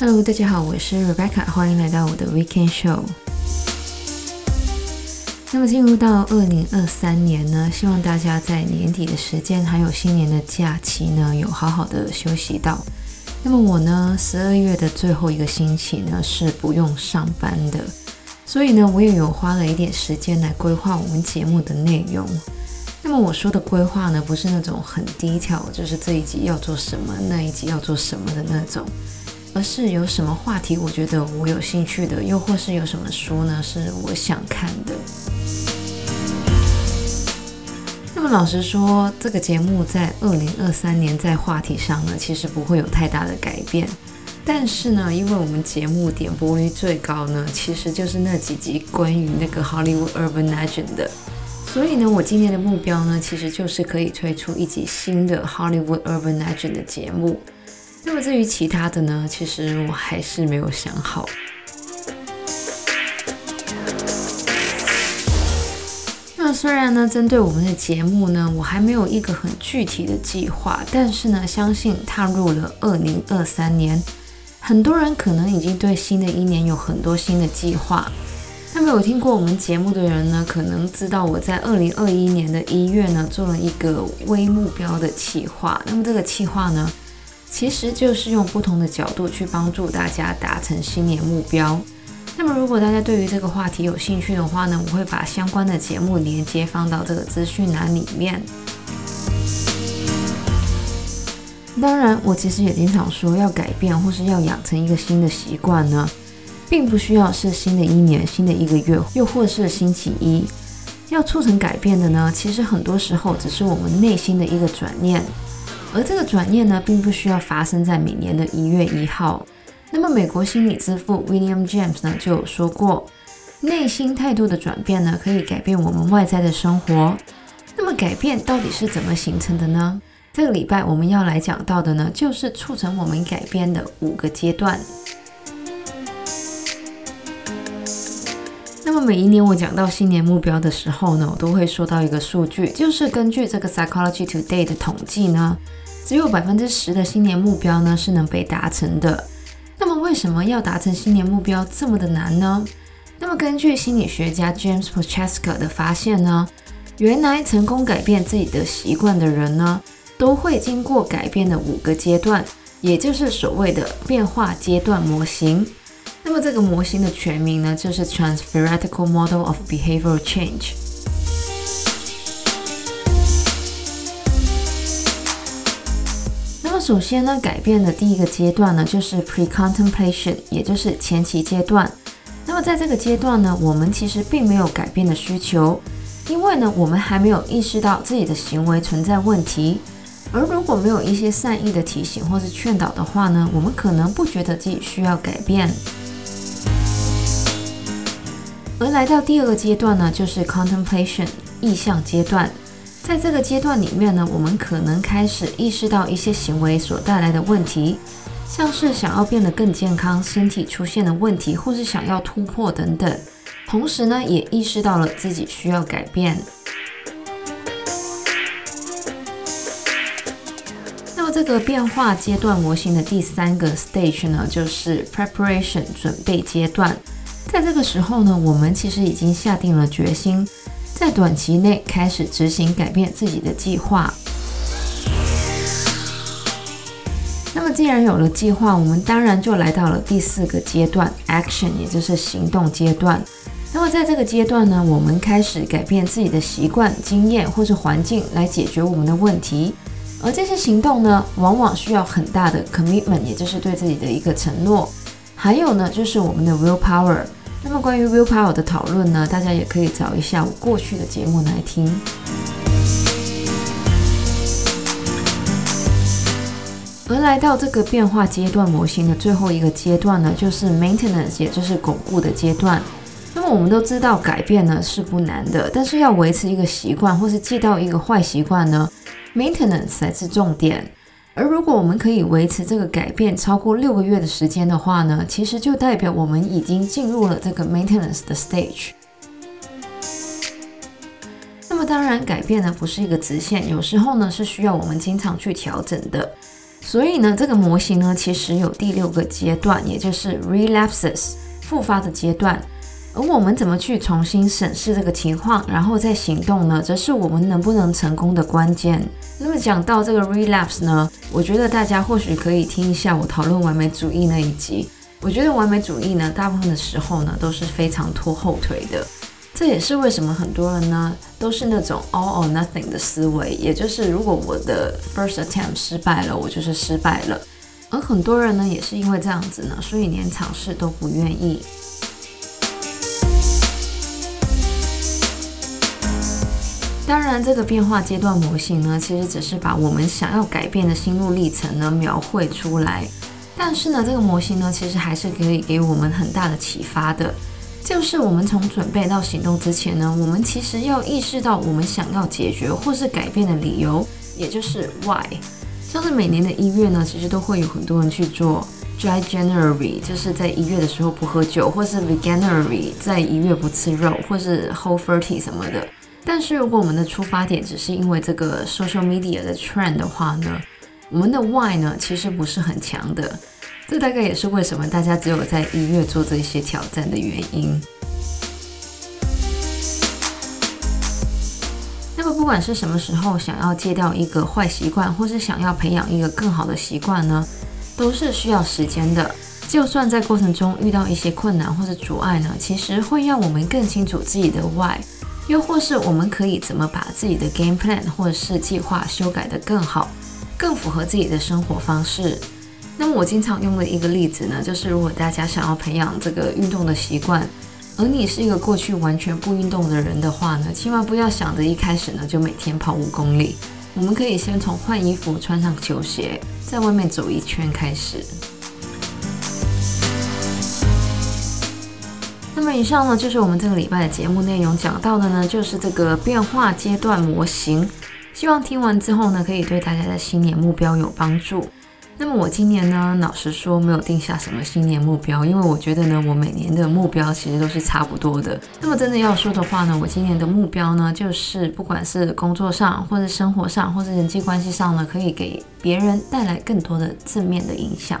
Hello，大家好，我是 Rebecca，欢迎来到我的 Weekend Show。那么进入到二零二三年呢，希望大家在年底的时间还有新年的假期呢，有好好的休息到。那么我呢，十二月的最后一个星期呢，是不用上班的，所以呢，我也有花了一点时间来规划我们节目的内容。那么我说的规划呢，不是那种很低调，就是这一集要做什么，那一集要做什么的那种。而是有什么话题，我觉得我有兴趣的，又或是有什么书呢，是我想看的。那么老实说，这个节目在二零二三年在话题上呢，其实不会有太大的改变。但是呢，因为我们节目点播率最高呢，其实就是那几集关于那个 Hollywood Urban Legend 的。所以呢，我今年的目标呢，其实就是可以推出一集新的 Hollywood Urban Legend 的节目。那么至于其他的呢，其实我还是没有想好。那虽然呢，针对我们的节目呢，我还没有一个很具体的计划，但是呢，相信踏入了二零二三年，很多人可能已经对新的一年有很多新的计划。那么有听过我们节目的人呢，可能知道我在二零二一年的一月呢，做了一个微目标的企划。那么这个企划呢，其实就是用不同的角度去帮助大家达成新年目标。那么，如果大家对于这个话题有兴趣的话呢，我会把相关的节目连接放到这个资讯栏里面。当然，我其实也经常说，要改变或是要养成一个新的习惯呢，并不需要是新的一年、新的一个月，又或是星期一。要促成改变的呢，其实很多时候只是我们内心的一个转念。而这个转念呢，并不需要发生在每年的一月一号。那么，美国心理之父 William James 呢，就有说过，内心态度的转变呢，可以改变我们外在的生活。那么，改变到底是怎么形成的呢？这个礼拜我们要来讲到的呢，就是促成我们改变的五个阶段。么，每一年我讲到新年目标的时候呢，我都会说到一个数据，就是根据这个 Psychology Today 的统计呢。只有百分之十的新年目标呢是能被达成的。那么为什么要达成新年目标这么的难呢？那么根据心理学家 James Prochaska 的发现呢，原来成功改变自己的习惯的人呢，都会经过改变的五个阶段，也就是所谓的变化阶段模型。那么这个模型的全名呢，就是 t r a n s f e r e t i c a l Model of Behavioral Change。那么首先呢，改变的第一个阶段呢，就是 pre-contemplation，也就是前期阶段。那么在这个阶段呢，我们其实并没有改变的需求，因为呢，我们还没有意识到自己的行为存在问题。而如果没有一些善意的提醒或是劝导的话呢，我们可能不觉得自己需要改变。而来到第二个阶段呢，就是 contemplation，意向阶段。在这个阶段里面呢，我们可能开始意识到一些行为所带来的问题，像是想要变得更健康、身体出现的问题，或是想要突破等等。同时呢，也意识到了自己需要改变。那么，这个变化阶段模型的第三个 stage 呢，就是 preparation 准备阶段。在这个时候呢，我们其实已经下定了决心。在短期内开始执行改变自己的计划。那么，既然有了计划，我们当然就来到了第四个阶段，action，也就是行动阶段。那么，在这个阶段呢，我们开始改变自己的习惯、经验或是环境来解决我们的问题。而这些行动呢，往往需要很大的 commitment，也就是对自己的一个承诺。还有呢，就是我们的 willpower。那么关于 willpower 的讨论呢，大家也可以找一下我过去的节目来听。而来到这个变化阶段模型的最后一个阶段呢，就是 maintenance，也就是巩固的阶段。那么我们都知道改变呢是不难的，但是要维持一个习惯或是戒掉一个坏习惯呢，maintenance 才是重点。而如果我们可以维持这个改变超过六个月的时间的话呢，其实就代表我们已经进入了这个 maintenance 的 stage。那么当然，改变呢不是一个直线，有时候呢是需要我们经常去调整的。所以呢，这个模型呢，其实有第六个阶段，也就是 relapses 复发的阶段。而我们怎么去重新审视这个情况，然后再行动呢？则是我们能不能成功的关键。那么讲到这个 relapse 呢，我觉得大家或许可以听一下我讨论完美主义那一集。我觉得完美主义呢，大部分的时候呢，都是非常拖后腿的。这也是为什么很多人呢，都是那种 all or nothing 的思维，也就是如果我的 first attempt 失败了，我就是失败了。而很多人呢，也是因为这样子呢，所以连尝试都不愿意。当然，这个变化阶段模型呢，其实只是把我们想要改变的心路历程呢描绘出来。但是呢，这个模型呢，其实还是可以给我们很大的启发的。就是我们从准备到行动之前呢，我们其实要意识到我们想要解决或是改变的理由，也就是 why。像是每年的一月呢，其实都会有很多人去做 Dry January，就是在一月的时候不喝酒，或是 Veganuary，在一月不吃肉，或是 Whole Thirty 什么的。但是如果我们的出发点只是因为这个 social media 的 trend 的话呢，我们的 why 呢，其实不是很强的。这大概也是为什么大家只有在一月做这些挑战的原因。那么不管是什么时候想要戒掉一个坏习惯，或是想要培养一个更好的习惯呢，都是需要时间的。就算在过程中遇到一些困难或者阻碍呢，其实会让我们更清楚自己的 why。又或是我们可以怎么把自己的 game plan 或者是计划修改得更好，更符合自己的生活方式。那么我经常用的一个例子呢，就是如果大家想要培养这个运动的习惯，而你是一个过去完全不运动的人的话呢，千万不要想着一开始呢就每天跑五公里。我们可以先从换衣服、穿上球鞋，在外面走一圈开始。那么以上呢，就是我们这个礼拜的节目内容，讲到的呢，就是这个变化阶段模型。希望听完之后呢，可以对大家的新年目标有帮助。那么我今年呢，老实说没有定下什么新年目标，因为我觉得呢，我每年的目标其实都是差不多的。那么真的要说的话呢，我今年的目标呢，就是不管是工作上，或者生活上，或者人际关系上呢，可以给别人带来更多的正面的影响。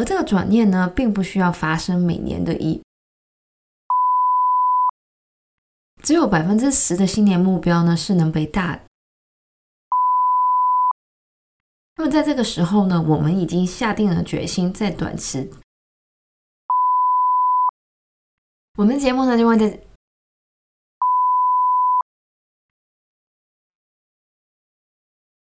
而这个转念呢，并不需要发生每年的一，只有百分之十的新年目标呢是能被大。那么在这个时候呢，我们已经下定了决心，在短期，我们节目呢就会在。